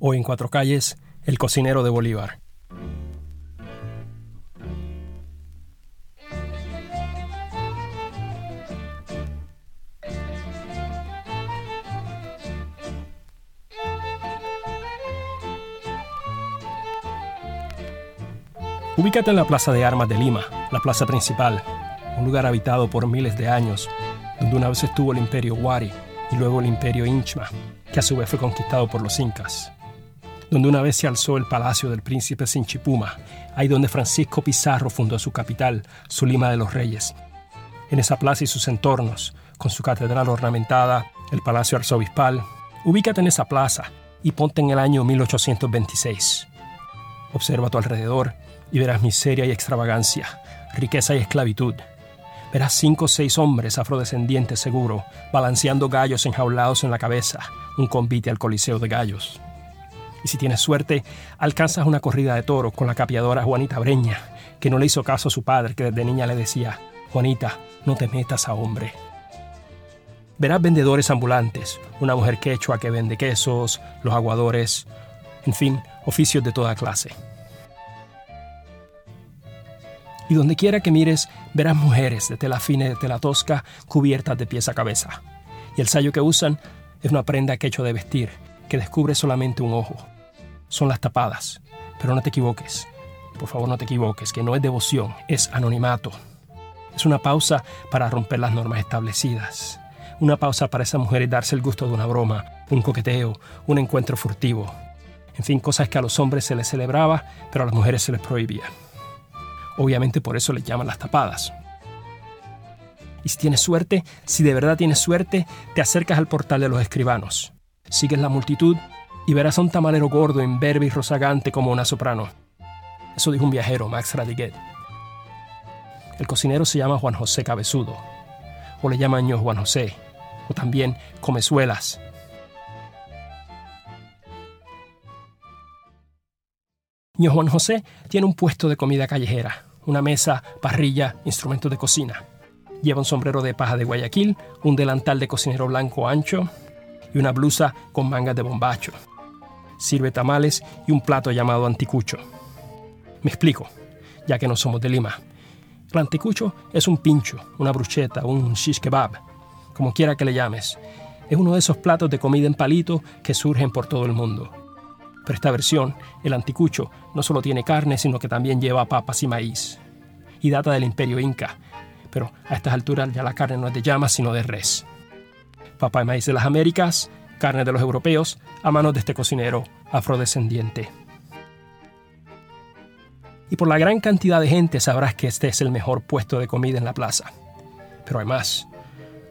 Hoy en Cuatro Calles, El cocinero de Bolívar. Ubícate en la Plaza de Armas de Lima, la plaza principal, un lugar habitado por miles de años, donde una vez estuvo el imperio Wari y luego el imperio Inchma, que a su vez fue conquistado por los incas, donde una vez se alzó el palacio del príncipe Sinchipuma, ahí donde Francisco Pizarro fundó su capital, su Lima de los Reyes. En esa plaza y sus entornos, con su catedral ornamentada, el palacio arzobispal, ubícate en esa plaza y ponte en el año 1826. Observa a tu alrededor y verás miseria y extravagancia, riqueza y esclavitud. Verás cinco o seis hombres afrodescendientes seguro, balanceando gallos enjaulados en la cabeza, un convite al Coliseo de Gallos. Y si tienes suerte, alcanzas una corrida de toros con la capiadora Juanita Breña, que no le hizo caso a su padre, que desde niña le decía, Juanita, no te metas a hombre. Verás vendedores ambulantes, una mujer quechua que vende quesos, los aguadores, en fin, oficios de toda clase. Y donde quiera que mires, verás mujeres de tela fina y de tela tosca cubiertas de pies a cabeza. Y el sayo que usan es una prenda que hecho de vestir, que descubre solamente un ojo. Son las tapadas. Pero no te equivoques. Por favor, no te equivoques, que no es devoción, es anonimato. Es una pausa para romper las normas establecidas. Una pausa para esas mujeres darse el gusto de una broma, un coqueteo, un encuentro furtivo. En fin, cosas que a los hombres se les celebraba, pero a las mujeres se les prohibía. Obviamente por eso les llaman las tapadas. Y si tienes suerte, si de verdad tienes suerte, te acercas al portal de los escribanos. Sigues la multitud y verás a un tamalero gordo, imberbe y rozagante como una soprano. Eso dijo un viajero, Max Radiguet. El cocinero se llama Juan José Cabezudo, o le llaman yo Juan José, o también Comezuelas. Ño Juan José tiene un puesto de comida callejera, una mesa, parrilla, instrumentos de cocina. Lleva un sombrero de paja de Guayaquil, un delantal de cocinero blanco ancho y una blusa con mangas de bombacho. Sirve tamales y un plato llamado anticucho. Me explico, ya que no somos de Lima. El anticucho es un pincho, una brucheta, un shish kebab, como quiera que le llames. Es uno de esos platos de comida en palito que surgen por todo el mundo. Pero esta versión, el anticucho, no solo tiene carne, sino que también lleva papas y maíz. Y data del imperio inca. Pero a estas alturas ya la carne no es de llama, sino de res. Papa y maíz de las Américas, carne de los europeos, a manos de este cocinero afrodescendiente. Y por la gran cantidad de gente sabrás que este es el mejor puesto de comida en la plaza. Pero hay más.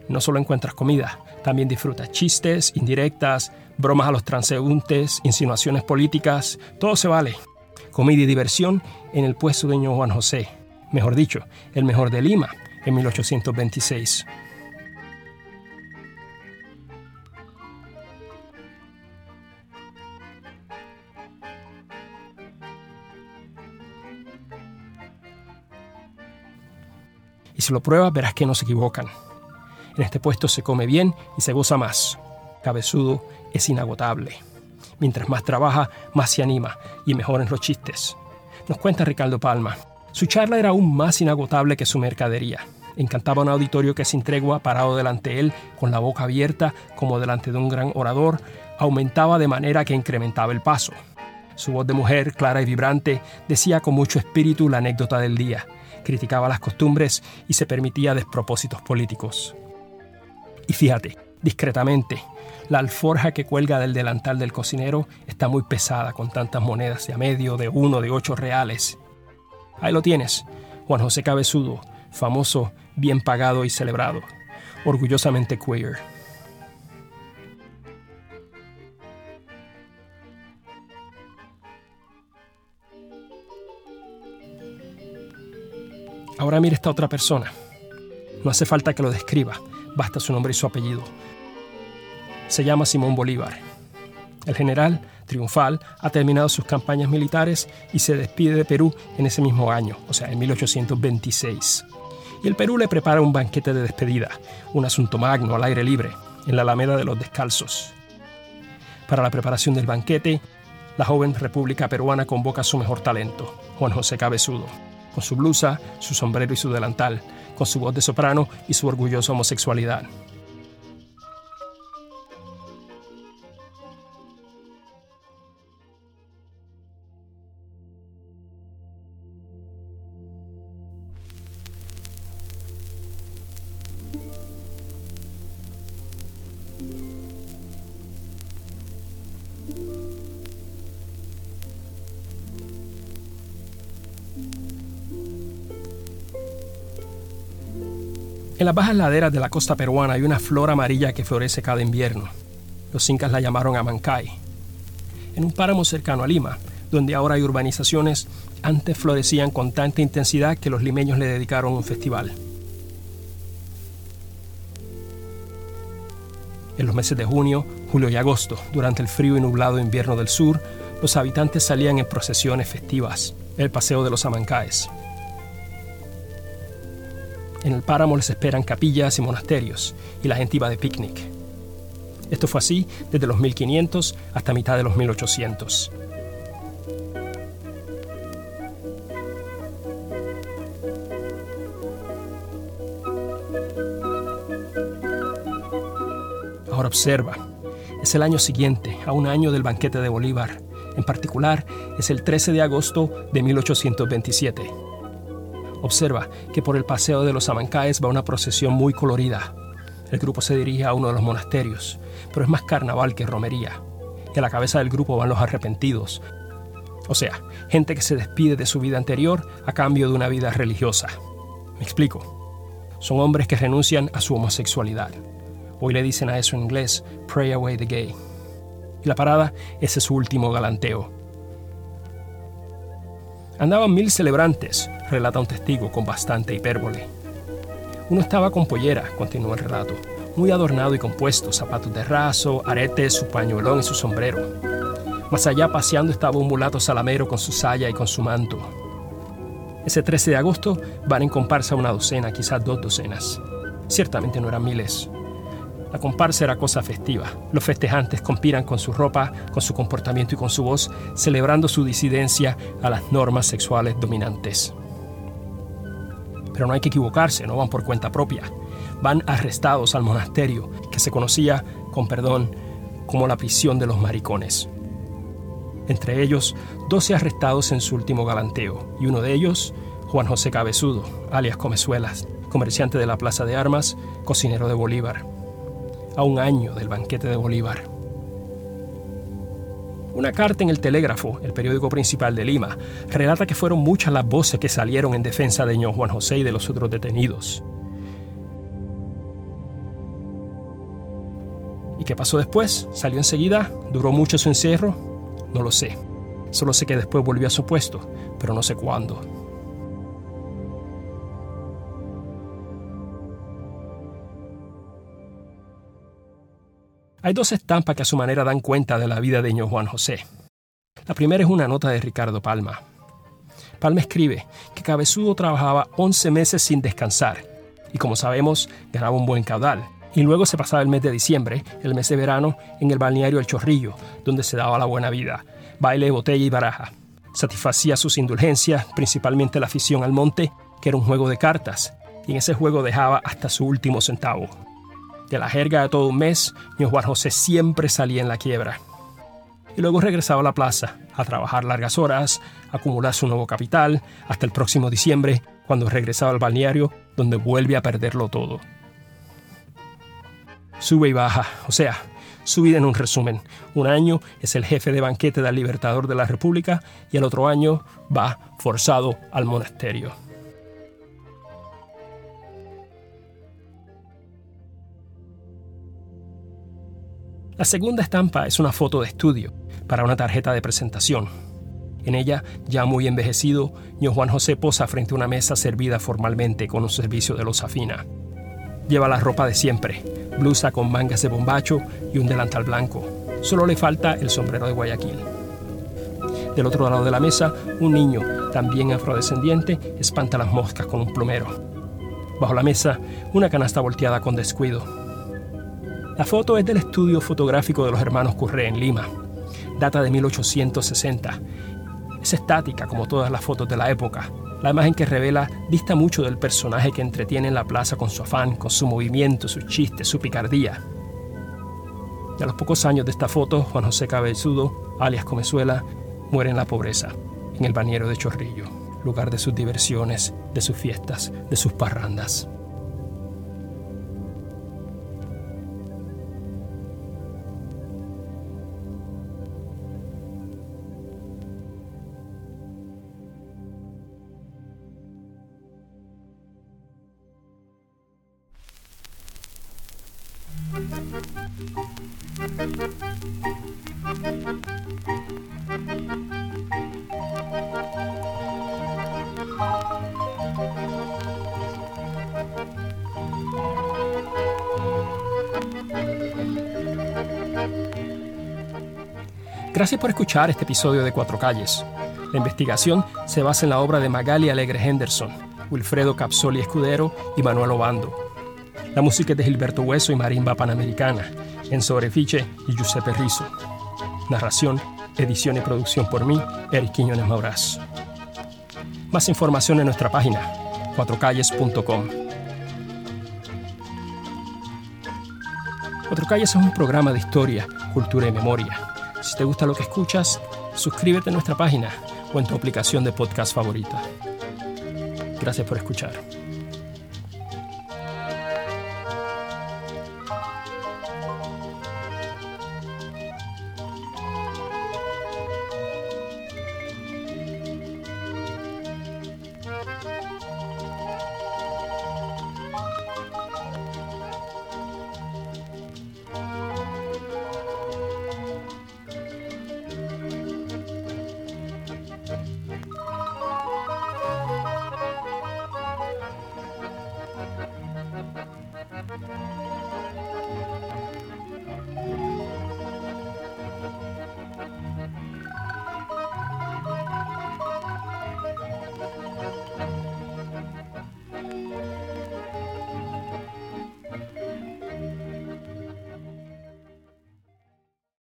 No solo encuentras comida, también disfrutas chistes, indirectas, bromas a los transeúntes, insinuaciones políticas, todo se vale. Comida y diversión en el puesto de Juan José, mejor dicho, el mejor de Lima, en 1826. Y si lo pruebas, verás que no se equivocan. En este puesto se come bien y se goza más. Cabezudo es inagotable. Mientras más trabaja, más se anima y mejoran los chistes. Nos cuenta Ricardo Palma. Su charla era aún más inagotable que su mercadería. Encantaba un auditorio que sin tregua, parado delante de él, con la boca abierta, como delante de un gran orador, aumentaba de manera que incrementaba el paso. Su voz de mujer, clara y vibrante, decía con mucho espíritu la anécdota del día, criticaba las costumbres y se permitía despropósitos políticos. Y fíjate, discretamente, la alforja que cuelga del delantal del cocinero está muy pesada con tantas monedas de a medio, de uno, de ocho reales. Ahí lo tienes, Juan José Cabezudo, famoso, bien pagado y celebrado, orgullosamente queer. Ahora mira esta otra persona. No hace falta que lo describa, basta su nombre y su apellido. Se llama Simón Bolívar. El general, triunfal, ha terminado sus campañas militares y se despide de Perú en ese mismo año, o sea, en 1826. Y el Perú le prepara un banquete de despedida, un asunto magno al aire libre, en la Alameda de los Descalzos. Para la preparación del banquete, la joven República Peruana convoca a su mejor talento, Juan José Cabezudo, con su blusa, su sombrero y su delantal, con su voz de soprano y su orgullosa homosexualidad. En las bajas laderas de la costa peruana hay una flor amarilla que florece cada invierno. Los incas la llamaron Amancay. En un páramo cercano a Lima, donde ahora hay urbanizaciones, antes florecían con tanta intensidad que los limeños le dedicaron un festival. En los meses de junio, julio y agosto, durante el frío y nublado invierno del sur, los habitantes salían en procesiones festivas, el paseo de los Amancáes. En el páramo les esperan capillas y monasterios, y la gente iba de picnic. Esto fue así desde los 1500 hasta mitad de los 1800. Ahora observa, es el año siguiente, a un año del banquete de Bolívar. En particular, es el 13 de agosto de 1827. Observa que por el paseo de los Amancáes va una procesión muy colorida. El grupo se dirige a uno de los monasterios, pero es más carnaval que romería. Y a la cabeza del grupo van los arrepentidos. O sea, gente que se despide de su vida anterior a cambio de una vida religiosa. Me explico. Son hombres que renuncian a su homosexualidad. Hoy le dicen a eso en inglés, pray away the gay. Y la parada, es su último galanteo. Andaban mil celebrantes, relata un testigo con bastante hipérbole. Uno estaba con pollera, continúa el relato, muy adornado y compuesto, zapatos de raso, aretes, su pañuelón y su sombrero. Más allá paseando estaba un mulato salamero con su saya y con su manto. Ese 13 de agosto van en comparsa una docena, quizás dos docenas. Ciertamente no eran miles. La comparsa era cosa festiva. Los festejantes conspiran con su ropa, con su comportamiento y con su voz, celebrando su disidencia a las normas sexuales dominantes. Pero no hay que equivocarse, no van por cuenta propia. Van arrestados al monasterio, que se conocía, con perdón, como la prisión de los maricones. Entre ellos, 12 arrestados en su último galanteo, y uno de ellos, Juan José Cabezudo, alias Comezuelas, comerciante de la Plaza de Armas, cocinero de Bolívar a un año del banquete de Bolívar. Una carta en el Telégrafo, el periódico principal de Lima, relata que fueron muchas las voces que salieron en defensa de ño Juan José y de los otros detenidos. ¿Y qué pasó después? ¿Salió enseguida? ¿Duró mucho su encierro? No lo sé. Solo sé que después volvió a su puesto, pero no sé cuándo. Hay dos estampas que a su manera dan cuenta de la vida de ño Juan José. La primera es una nota de Ricardo Palma. Palma escribe que Cabezudo trabajaba 11 meses sin descansar y como sabemos ganaba un buen caudal. Y luego se pasaba el mes de diciembre, el mes de verano, en el balneario El Chorrillo, donde se daba la buena vida, baile, botella y baraja. Satisfacía sus indulgencias, principalmente la afición al monte, que era un juego de cartas, y en ese juego dejaba hasta su último centavo. De la jerga de todo un mes, ño Juan José siempre salía en la quiebra. Y luego regresaba a la plaza, a trabajar largas horas, a acumular su nuevo capital, hasta el próximo diciembre, cuando regresaba al balneario, donde vuelve a perderlo todo. Sube y baja, o sea, su vida en un resumen. Un año es el jefe de banquete del Libertador de la República y el otro año va forzado al monasterio. La segunda estampa es una foto de estudio para una tarjeta de presentación. En ella, ya muy envejecido, ño Juan José posa frente a una mesa servida formalmente con un servicio de loza fina. Lleva la ropa de siempre, blusa con mangas de bombacho y un delantal blanco. Solo le falta el sombrero de Guayaquil. Del otro lado de la mesa, un niño, también afrodescendiente, espanta las moscas con un plumero. Bajo la mesa, una canasta volteada con descuido. La foto es del estudio fotográfico de los hermanos Curré en Lima. Data de 1860. Es estática como todas las fotos de la época. La imagen que revela dista mucho del personaje que entretiene en la plaza con su afán, con su movimiento, sus chistes, su picardía. Y a los pocos años de esta foto, Juan José Cabezudo, alias Comezuela, muere en la pobreza, en el bañero de Chorrillo, lugar de sus diversiones, de sus fiestas, de sus parrandas. Gracias por escuchar este episodio de Cuatro Calles. La investigación se basa en la obra de Magali Alegre Henderson, Wilfredo Capsoli Escudero y Manuel Obando. La música es de Gilberto Hueso y Marimba Panamericana, en Sobrefiche y Giuseppe Rizzo. Narración, edición y producción por mí, Eric Quiñones Maurás. Más información en nuestra página, cuatrocalles.com. Cuatro Calles es un programa de historia, cultura y memoria. Si te gusta lo que escuchas, suscríbete a nuestra página o en tu aplicación de podcast favorita. Gracias por escuchar.